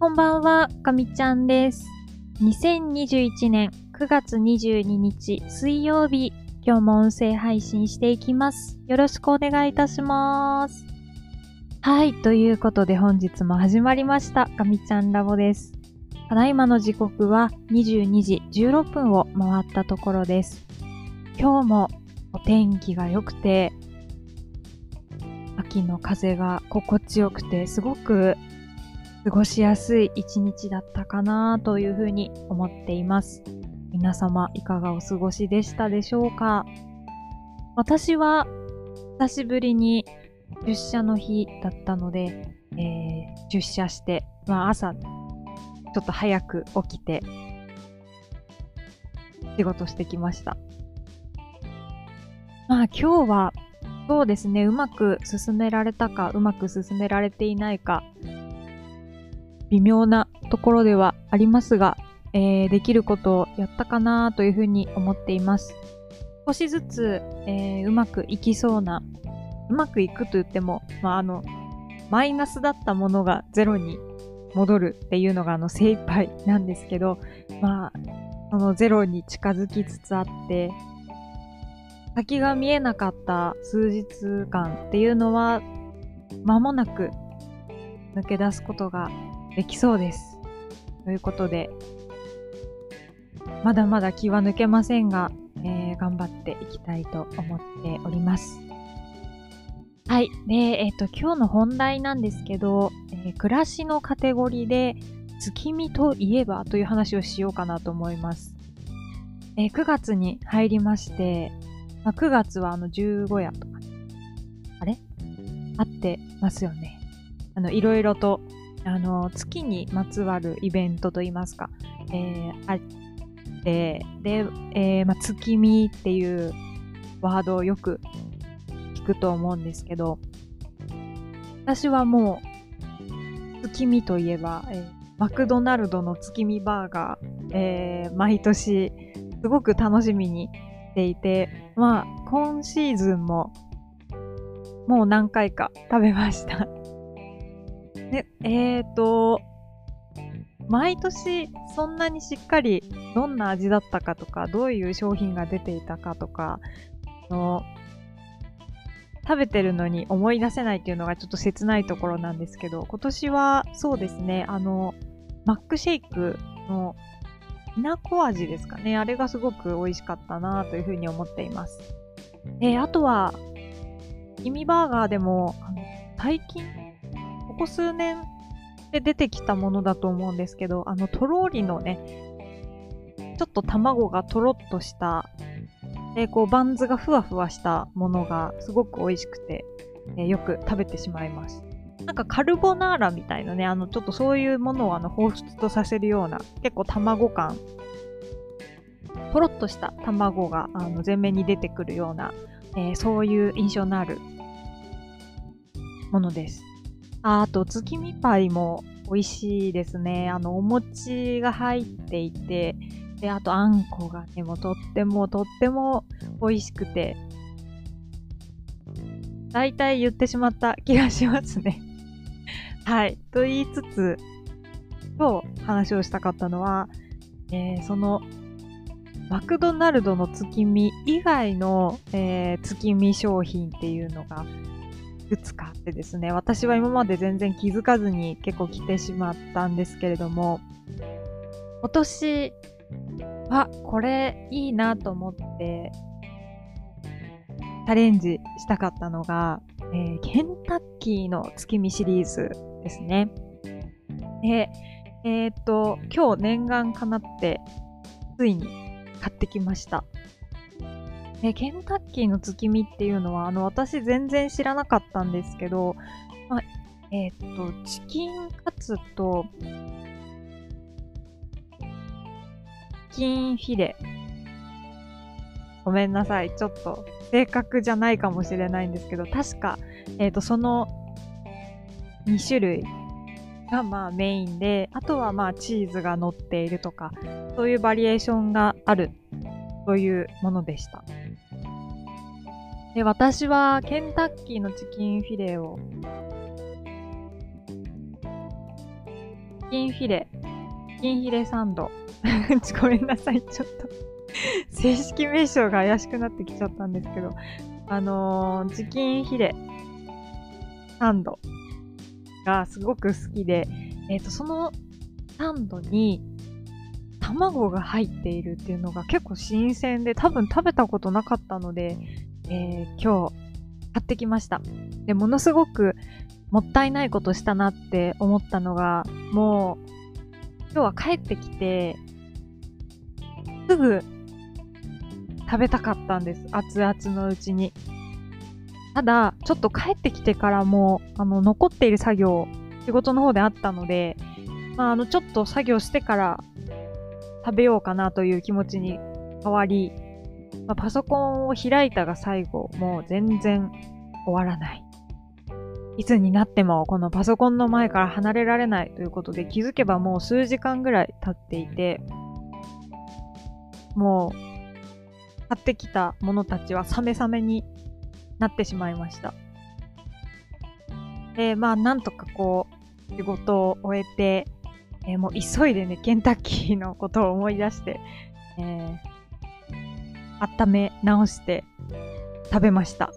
こんばんは、かみちゃんです。2021年9月22日水曜日、今日も音声配信していきます。よろしくお願いいたします。はい、ということで本日も始まりました、かみちゃんラボです。ただいまの時刻は22時16分を回ったところです。今日もお天気が良くて、秋の風が心地よくて、すごく過ごしやすい一日だったかなというふうに思っています。皆様いかがお過ごしでしたでしょうか？私は久しぶりに出社の日だったので、えー出社して、まあ朝ちょっと早く起きて仕事してきました。まあ今日はそうですね、うまく進められたか、うまく進められていないか、微妙なところではありますが、えーできることをやったかなというふうに思っています。少しずつ、えーうまくいきそうな、うまくいくと言っても、まあ、あの、マイナスだったものがゼロに戻るっていうのがあの精一杯なんですけど、まあ、そのゼロに近づきつつあって、先が見えなかった数日間っていうのは、間もなく抜け出すことができそうです。ということで、まだまだ気は抜けませんが、えー頑張っていきたいと思っております。はい。で、えっ、と、今日の本題なんですけど、えー暮らしのカテゴリーで、月見といえばという話をしようかなと思います。えー9月に入りまして、まあ、9月はあの十五夜とか、あれ？あってますよね。あの、いろいろと、あの、月にまつわるイベントといいますか、えーあって、で、えーま、月見っていうワードをよく聞くと思うんですけど、私はもう、月見といえば、えーマクドナルドの月見バーガー、えー毎年、すごく楽しみにしていて、まあ、今シーズンも、もう何回か食べました。で、えーと、毎年そんなにしっかりどんな味だったかとか、どういう商品が出ていたかとか、の食べてるのに思い出せないっていうのがちょっと切ないところなんですけど、今年はそうですね、あの、マックシェイクのきなこ味ですかね。あれがすごく美味しかったなというふうに思っています。で、あとは、キミバーガーでも、最近、ここ数年で出てきたものだと思うんですけど、あの、とろりのね、ちょっと卵がとろっとした、で、こう、バンズがふわふわしたものがすごく美味しくて、えよく食べてしまいます。なんかカルボナーラみたいなね、あの、ちょっとそういうものをあの、彷彿とさせるような、結構卵感、とろっとした卵があの前面に出てくるような、えーそういう印象のあるものです。ああと、月見パイも美味しいですね。あの、お餅が入っていて、で、あと、あんこがね、もとってもとっても美味しくて、大体言ってしまった気がしますね。はい。と言いつつ、今日話をしたかったのは、えーその、マクドナルドの月見以外の、えー月見商品っていうのがくつかってですね、私は今まで全然気づかずに結構来てしまったんですけれども、今年はこれいいなと思ってチャレンジしたかったのが、えーケンタッキーの月見シリーズですね。で、えーっと、今日念願かなって、ついに買ってきました。で、ケンタッキーの月見っていうのは、あの、私全然知らなかったんですけど、まあ、えーっと、チキンカツと、チキンフィレ。ごめんなさい。ちょっと正確じゃないかもしれないんですけど、確か、えっ、と、その2種類がまあメインで、あとはまあチーズが乗っているとか、そういうバリエーションがあるというものでした。で、私はケンタッキーのチキンフィレをチキンフィレ、チキンフィレサンド。ごめんなさい、ちょっと正式名称が怪しくなってきちゃったんですけど、あのー、チキンフィレサンドがすごく好きで、えっ、ー、と、そのサンドに卵が入っているっていうのが結構新鮮で、多分食べたことなかったので、えー、今日買ってきました。で、ものすごくもったいないことしたなって思ったのが、もう、今日は帰ってきて、すぐ食べたかったんです。熱々のうちに。ただ、ちょっと帰ってきてからも、あの、残っている作業、仕事の方であったので、まあ、あの、ちょっと作業してから食べようかなという気持ちに変わり、まあ、パソコンを開いたが最後、もう全然終わらない。いつになってもこのパソコンの前から離れられないということで気づけばもう数時間ぐらい経っていて、もう買ってきたものたちはサメサメになってしまいました。で、まあなんとかこう仕事を終えて、えー、もう急いでね、ケンタッキーのことを思い出して、えー、温め直して食べました。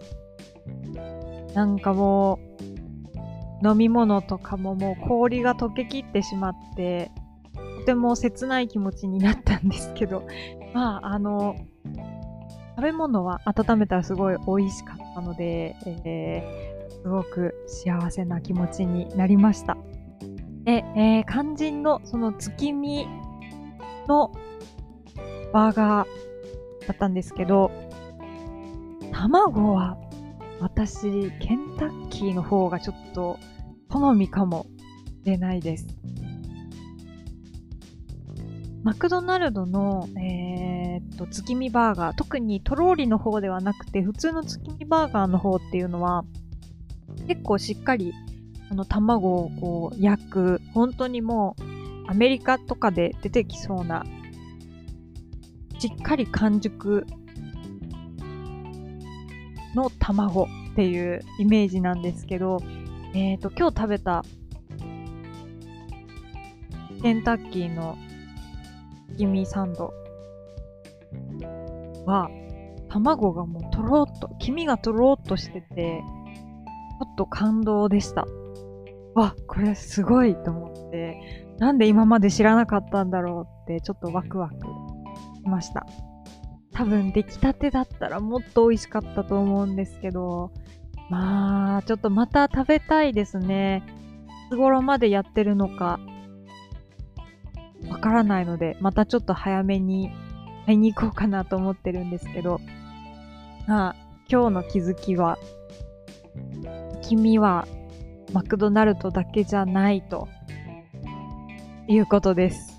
なんかもう、飲み物とかももう氷が溶けきってしまって、とても切ない気持ちになったんですけど、まあ、あの、食べ物は温めたらすごい美味しかったので、えー、すごく幸せな気持ちになりました。で、えー、肝心のその月見のバーガーだったんですけど、卵は私、ケンタッキーの方がちょっと好みかもしれないです。マクドナルドの、えー、っと、月見バーガー、特にとろーりの方ではなくて、普通の月見バーガーの方っていうのは、結構しっかりあの卵をこう焼く、本当にもうアメリカとかで出てきそうな、しっかり完熟の卵っていうイメージなんですけど、えっ、ー、と、今日食べたケンタッキーのギミサンドは、卵がもうとろっと、黄身がとろっとしてて、ちょっと感動でした。わ、これすごいと思って、なんで今まで知らなかったんだろうって、ちょっとワクワクしました。多分出来たてだったらもっと美味しかったと思うんですけど、まあ、ちょっとまた食べたいですね。いつ頃までやってるのか、わからないので、またちょっと早めに買いに行こうかなと思ってるんですけど、まあ、今日の気づきは、君はマクドナルドだけじゃないということです。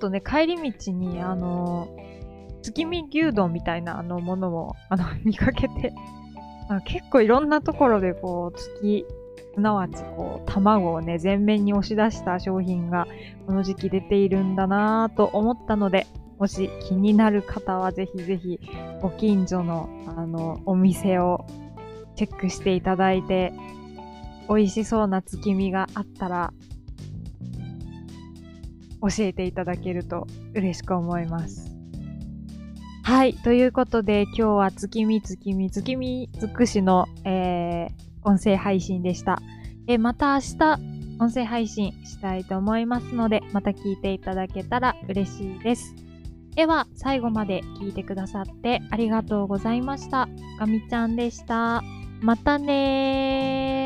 とね、帰り道に、あの、月見牛丼みたいなあのものを、あの、見かけて、あ結構いろんなところでこう、月、すなわちこう、卵をね、全面に押し出した商品がこの時期出ているんだなぁと思ったので、もし気になる方はぜひぜひご近所のあのお店をチェックしていただいて美味しそうな月見があったら、教えていただけると嬉しく思います。はい。ということで、今日は月見月見月見尽くしの、えー、音声配信でした。えまた明日、音声配信したいと思いますので、また聞いていただけたら嬉しいです。では、最後まで聞いてくださってありがとうございました。ガミちゃんでした。またねー。